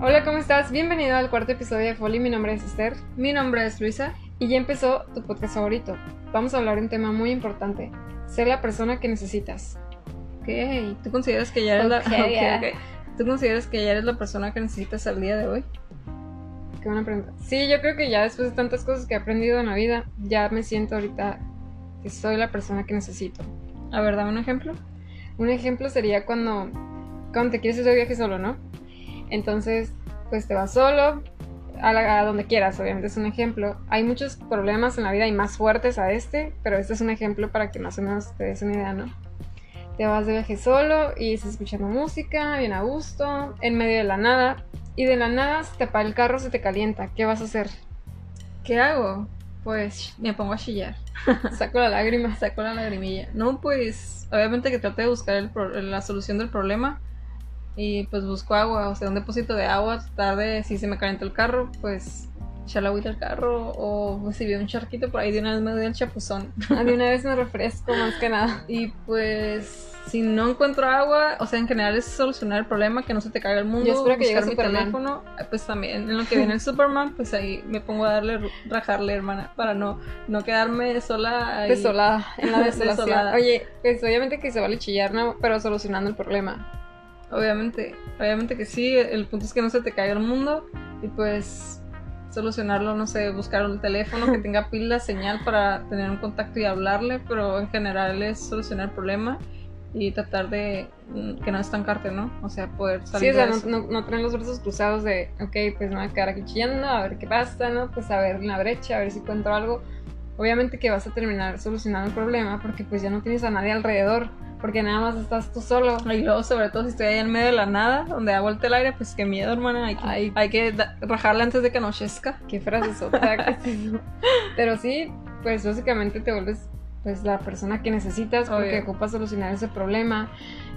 Hola, ¿cómo estás? Bienvenido al cuarto episodio de Folly. Mi nombre es Esther Mi nombre es Luisa. y ya empezó tu podcast favorito. Vamos a hablar de un tema muy importante: ser la persona que necesitas. Ok, ¿tú consideras que ya eres Ok, la ok, ya. ok. ¿Tú consideras que ya eres la persona que necesitas al día de hoy? Qué buena pregunta. Sí, yo creo que ya después de tantas cosas que he aprendido en la vida, ya me siento ahorita que soy la persona que necesito. A ver, dame un ejemplo. Un ejemplo sería cuando, cuando te quieres ir de viaje solo, ¿no? Entonces, pues te vas solo, a, la- a donde quieras, obviamente es un ejemplo. Hay muchos problemas en la vida y más fuertes a este, pero este es un ejemplo para que más o menos te des una idea, ¿no? Te vas de viaje solo y estás escuchando música, bien a gusto, en medio de la nada, y de la nada se te apaga el carro, se te calienta. ¿Qué vas a hacer? ¿Qué hago? Pues me pongo a chillar. Saco la lágrima. Saco la lagrimilla. No, pues obviamente que trato de buscar el pro- la solución del problema. Y pues busco agua, o sea, un depósito de agua. Tratar de, si se me calienta el carro, pues echar la agüita al carro. O pues, si veo un charquito por ahí, de una vez me doy el chapuzón. A mí una vez me refresco más que nada. Y pues, si no encuentro agua, o sea, en general es solucionar el problema, que no se te caiga el mundo. Yo espero que llegue mi Superman. teléfono. eh, Pues también, en lo que viene el Superman, pues ahí me pongo a darle, rajarle, hermana, para no, no quedarme sola. Ahí. Desolada, en la desolación. Desolada. Oye, pues obviamente que se vale chillar, ¿no? Pero solucionando el problema. Obviamente, obviamente que sí, el punto es que no se te caiga el mundo y pues solucionarlo, no sé, buscar un teléfono que tenga pila, señal para tener un contacto y hablarle, pero en general es solucionar el problema y tratar de mm, que no estancarte, ¿no? O sea, poder Sí, salir o sea, de no, no, no tener los brazos cruzados de, ok, pues me voy a quedar aquí chillando, a ver qué pasa, ¿no? Pues a ver en la brecha, a ver si encuentro algo. Obviamente que vas a terminar solucionando el problema porque pues ya no tienes a nadie alrededor, porque nada más estás tú solo. Y luego, sobre todo, si estoy ahí en medio de la nada, donde da vuelta el aire, pues qué miedo, hermana. Hay que, Ay. hay que rajarla antes de que anochezca. Qué frase sota. Pero sí, pues básicamente te vuelves pues la persona que necesitas porque Obvio. ocupas solucionar ese problema.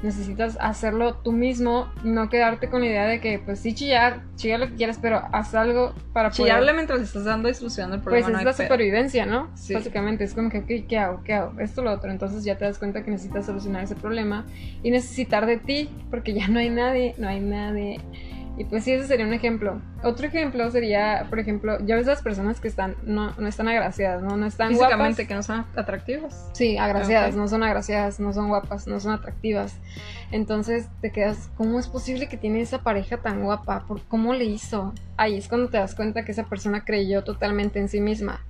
Necesitas hacerlo tú mismo, no quedarte con la idea de que pues sí chillar, chillar lo que quieras, pero haz algo para poder... Chillarle mientras estás dando y solucionando el Pues problema. es no hay la pedo. supervivencia, ¿no? Sí. Básicamente es como que, ¿qué hago? ¿Qué hago? Esto, lo otro. Entonces ya te das cuenta que necesitas solucionar ese problema y necesitar de ti, porque ya no hay nadie, no hay nadie. Y pues sí, ese sería un ejemplo. Otro ejemplo sería, por ejemplo, ya ves las personas que están, no, no están agraciadas, ¿no? No están Físicamente, guapas. que no son atractivos. Sí, agraciadas, no son agraciadas, no son guapas, no son atractivas. Entonces te quedas, ¿cómo es posible que tiene esa pareja tan guapa? ¿Por cómo le hizo? Ahí es cuando te das cuenta que esa persona creyó totalmente en sí misma.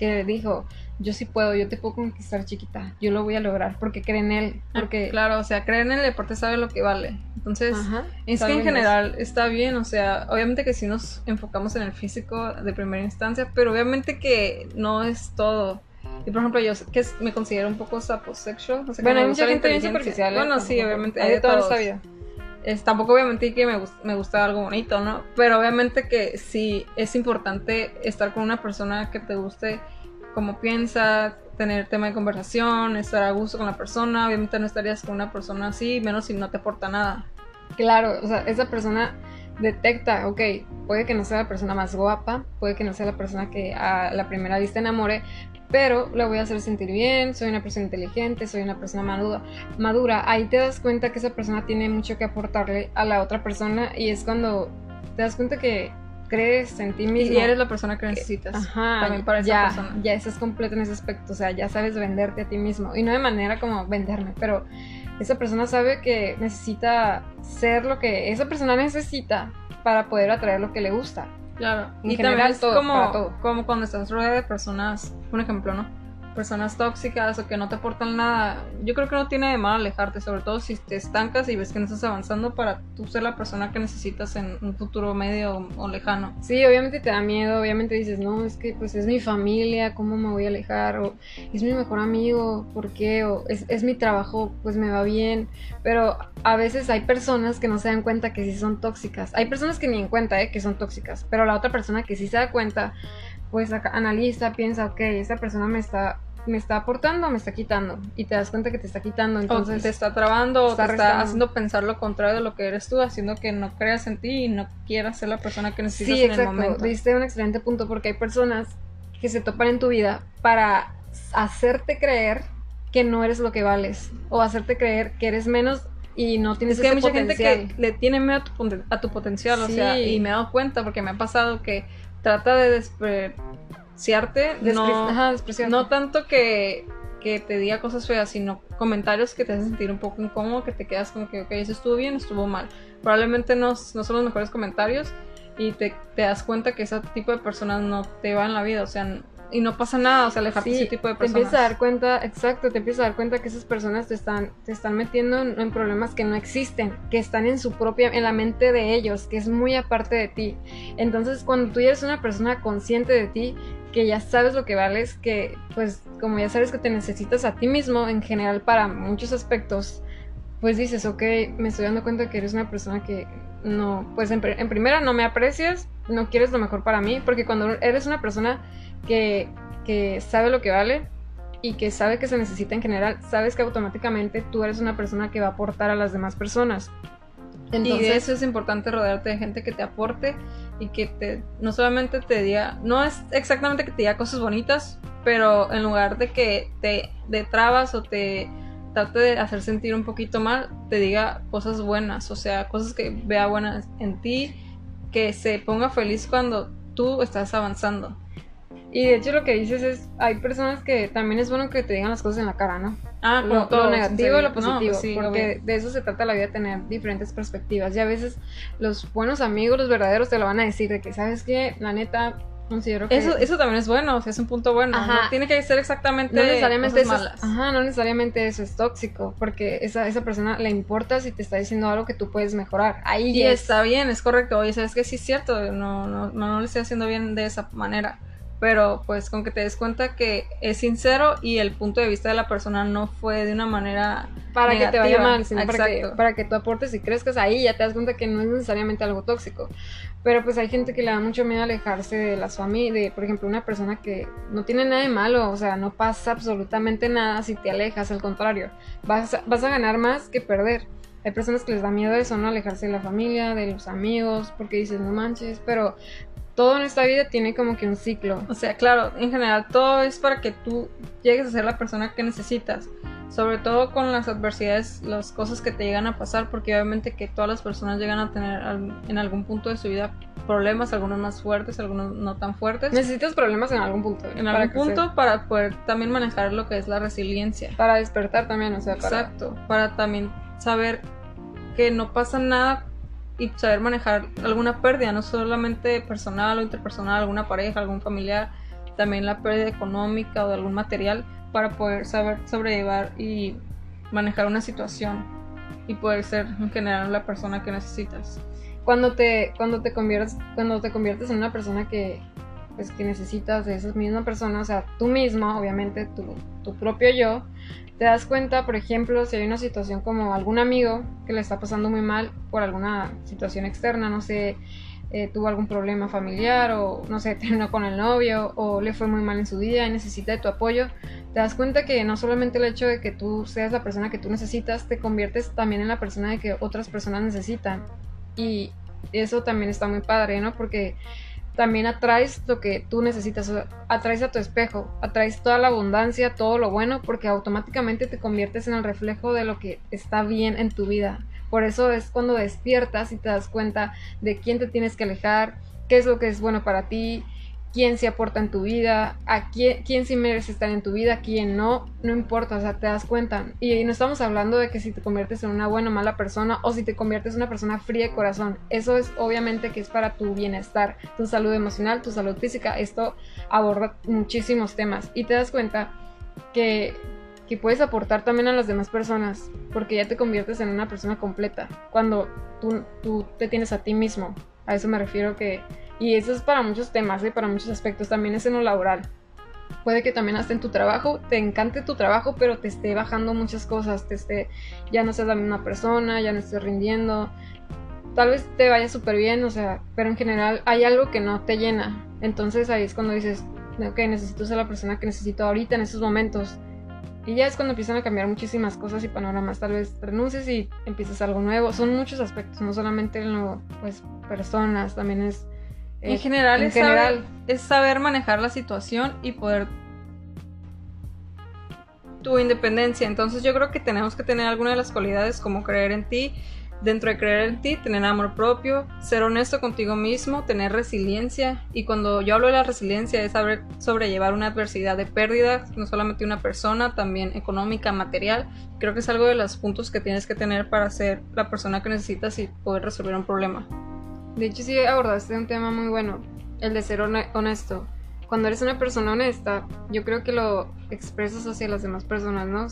Que dijo, yo sí puedo, yo te puedo conquistar chiquita, yo lo voy a lograr porque cree en él. Porque, Ah, Claro, o sea, creer en el deporte sabe lo que vale. Entonces, Ajá, es que en eso. general está bien, o sea, obviamente que sí nos enfocamos en el físico de primera instancia, pero obviamente que no es todo. Y por ejemplo, yo que es- me considero un poco saposexual. O sea, Bueno, hay mucha gente bien superficial. Bueno, sí, obviamente. Hay de todo en esta vida. Es, tampoco voy a que me, me gusta algo bonito, ¿no? Pero obviamente que sí es importante estar con una persona que te guste cómo piensa, tener tema de conversación, estar a gusto con la persona. Obviamente no estarías con una persona así, menos si no te aporta nada. Claro, o sea, esa persona detecta, ok, puede que no sea la persona más guapa, puede que no sea la persona que a la primera vista enamore, pero la voy a hacer sentir bien, soy una persona inteligente, soy una persona madura, madura. Ahí te das cuenta que esa persona tiene mucho que aportarle a la otra persona y es cuando te das cuenta que crees en ti mismo. y eres la persona que necesitas. Ajá, también para esa ya, persona. ya estás completo en ese aspecto, o sea, ya sabes venderte a ti mismo. Y no de manera como venderme, pero esa persona sabe que necesita ser lo que esa persona necesita para poder atraer lo que le gusta. Claro. En y general, también es todo, como, para todo. como cuando estás rodeada de personas, un ejemplo, ¿no? Personas tóxicas o que no te aportan nada. Yo creo que no tiene de mal alejarte, sobre todo si te estancas y ves que no estás avanzando para tú ser la persona que necesitas en un futuro medio o, o lejano. Sí, obviamente te da miedo, obviamente dices, no, es que pues es mi familia, ¿cómo me voy a alejar? O es mi mejor amigo, ¿por qué? O es, es mi trabajo, pues me va bien. Pero a veces hay personas que no se dan cuenta que sí son tóxicas. Hay personas que ni en cuenta, ¿eh? Que son tóxicas. Pero la otra persona que sí se da cuenta, pues analiza, piensa, ok, esta persona me está, me está aportando o me está quitando. Y te das cuenta que te está quitando, Entonces te está trabando o te está haciendo pensar lo contrario de lo que eres tú, haciendo que no creas en ti y no quieras ser la persona que necesitas Sí, en el exacto. momento. Diste un excelente punto porque hay personas que se topan en tu vida para hacerte creer que no eres lo que vales o hacerte creer que eres menos y no tienes Es que hay ese mucha gente que le tiene miedo a tu, a tu potencial, o sea, y me he dado cuenta porque me ha pasado que trata de despreciarte, Despre- no, Ajá, despreciarte. no tanto que, que te diga cosas feas, sino comentarios que te hacen sentir un poco incómodo, que te quedas como que, ok, eso estuvo bien, estuvo mal. Probablemente no, no son los mejores comentarios y te, te das cuenta que ese tipo de personas no te va en la vida, o sea, y no pasa nada, o sea, alejarte de Sí, ese tipo de te personas. empiezas a dar cuenta, exacto, te empiezas a dar cuenta que esas personas te están, te están metiendo en, en problemas que no existen, que están en su propia, en la mente de ellos, que es muy aparte de ti. Entonces, cuando tú ya eres una persona consciente de ti, que ya sabes lo que vales, que pues como ya sabes que te necesitas a ti mismo en general para muchos aspectos, pues dices, ok, me estoy dando cuenta que eres una persona que no, pues en, pri- en primera no me aprecias, no quieres lo mejor para mí, porque cuando eres una persona que, que sabe lo que vale y que sabe que se necesita en general, sabes que automáticamente tú eres una persona que va a aportar a las demás personas. y de Entonces, eso es importante rodearte de gente que te aporte y que te no solamente te diga, no es exactamente que te diga cosas bonitas, pero en lugar de que te de trabas o te trate de hacer sentir un poquito mal, te diga cosas buenas, o sea, cosas que vea buenas en ti, que se ponga feliz cuando tú estás avanzando. y de hecho lo que dices es, hay personas que también es bueno que te digan las cosas en la cara, ¿no? Ah, lo, todo, lo negativo y lo positivo, No, pues sí, porque obvio. de eso se trata la vida, tener diferentes perspectivas. Y a veces los buenos amigos, los verdaderos, te lo van a decir de que, ¿sabes qué? La neta, considero que... eso, eso también es bueno, o sea, es un punto bueno. Ajá. No tiene que ser exactamente no necesariamente eso cosas es, malas. ajá, no necesariamente eso es tóxico, porque esa, esa persona le importa si te está diciendo algo que tú puedes mejorar. Ahí Y ya es- está bien, es correcto. Oye, sabes que sí es cierto, no, no, no, no lo estoy haciendo bien de esa manera. Pero pues con que te des cuenta que es sincero y el punto de vista de la persona no fue de una manera para que te vaya mal, sino para que, para que tú aportes y crezcas ahí, ya te das cuenta que no es necesariamente algo tóxico. Pero pues hay gente que le da mucho miedo alejarse de las familias, de por ejemplo una persona que no tiene nada de malo, o sea, no pasa absolutamente nada si te alejas, al contrario, vas a, vas a ganar más que perder. Hay personas que les da miedo eso, ¿no? Alejarse de la familia, de los amigos, porque dices, no manches, pero todo en esta vida tiene como que un ciclo. O sea, claro, en general todo es para que tú llegues a ser la persona que necesitas. Sobre todo con las adversidades, las cosas que te llegan a pasar, porque obviamente que todas las personas llegan a tener al- en algún punto de su vida problemas, algunos más fuertes, algunos no tan fuertes. Necesitas problemas en algún punto. En algún punto para poder también manejar lo que es la resiliencia. Para despertar también, o sea, para... Exacto, para también saber que no pasa nada y saber manejar alguna pérdida, no solamente personal o interpersonal, alguna pareja, algún familiar, también la pérdida económica o de algún material para poder saber sobrellevar y manejar una situación y poder ser en general la persona que necesitas. cuando te cuando te conviertes cuando te conviertes en una persona que pues que necesitas de esa misma persona o sea tú mismo obviamente tu, tu propio yo te das cuenta por ejemplo si hay una situación como algún amigo que le está pasando muy mal por alguna situación externa no sé eh, tuvo algún problema familiar o no sé terminó con el novio o le fue muy mal en su día y necesita de tu apoyo te das cuenta que no solamente el hecho de que tú seas la persona que tú necesitas te conviertes también en la persona de que otras personas necesitan y eso también está muy padre, ¿no? Porque también atraes lo que tú necesitas, atraes a tu espejo, atraes toda la abundancia, todo lo bueno, porque automáticamente te conviertes en el reflejo de lo que está bien en tu vida. Por eso es cuando despiertas y te das cuenta de quién te tienes que alejar, qué es lo que es bueno para ti, quién se aporta en tu vida, a quién, quién sí merece estar en tu vida, quién no, no importa, o sea, te das cuenta. Y no estamos hablando de que si te conviertes en una buena o mala persona o si te conviertes en una persona fría de corazón. Eso es obviamente que es para tu bienestar, tu salud emocional, tu salud física. Esto aborda muchísimos temas y te das cuenta que, que puedes aportar también a las demás personas porque ya te conviertes en una persona completa cuando tú te tienes a ti mismo. A eso me refiero que... Y eso es para muchos temas, ¿eh? para muchos aspectos. También es en lo laboral. Puede que también hasta en tu trabajo, te encante tu trabajo, pero te esté bajando muchas cosas, te esté, ya no seas la misma persona, ya no estés rindiendo. Tal vez te vaya súper bien, o sea, pero en general hay algo que no te llena. Entonces ahí es cuando dices, ok, necesito ser la persona que necesito ahorita en estos momentos. Y ya es cuando empiezan a cambiar muchísimas cosas y panoramas. Tal vez renuncies y empieces algo nuevo. Son muchos aspectos, no solamente en lo, pues, personas, también es... en general, en es, general. Saber, es saber manejar la situación y poder tu independencia. Entonces yo creo que tenemos que tener alguna de las cualidades como creer en ti, dentro de creer en ti, tener amor propio, ser honesto contigo mismo, tener resiliencia. Y cuando yo hablo de la resiliencia es saber sobrellevar una adversidad de pérdida, no solamente una persona, también económica, material. Creo que es algo de los puntos que tienes que tener para ser la persona que necesitas y poder resolver un problema. De hecho, sí abordaste un tema muy bueno, el de ser honesto. Cuando eres una persona honesta, yo creo que lo expresas hacia las demás personas, ¿no?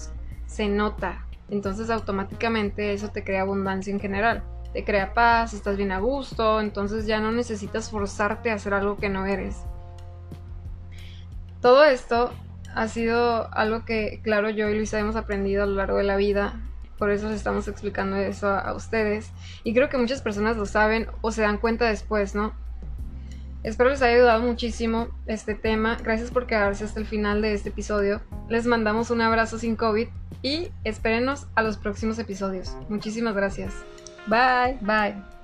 Se nota, entonces automáticamente eso te crea abundancia en general. Te crea paz, estás bien a gusto, entonces ya no necesitas forzarte a hacer algo que no eres. Todo esto ha sido algo que, claro, yo y Luisa hemos aprendido a lo largo de la vida. Por eso les estamos explicando eso a, ustedes. Y creo que muchas personas lo saben o se dan cuenta después, ¿no? Espero les haya ayudado muchísimo este tema. Gracias por quedarse hasta el final de este episodio. Les mandamos un abrazo sin COVID y espérenos a los próximos episodios. Muchísimas gracias. Bye. Bye.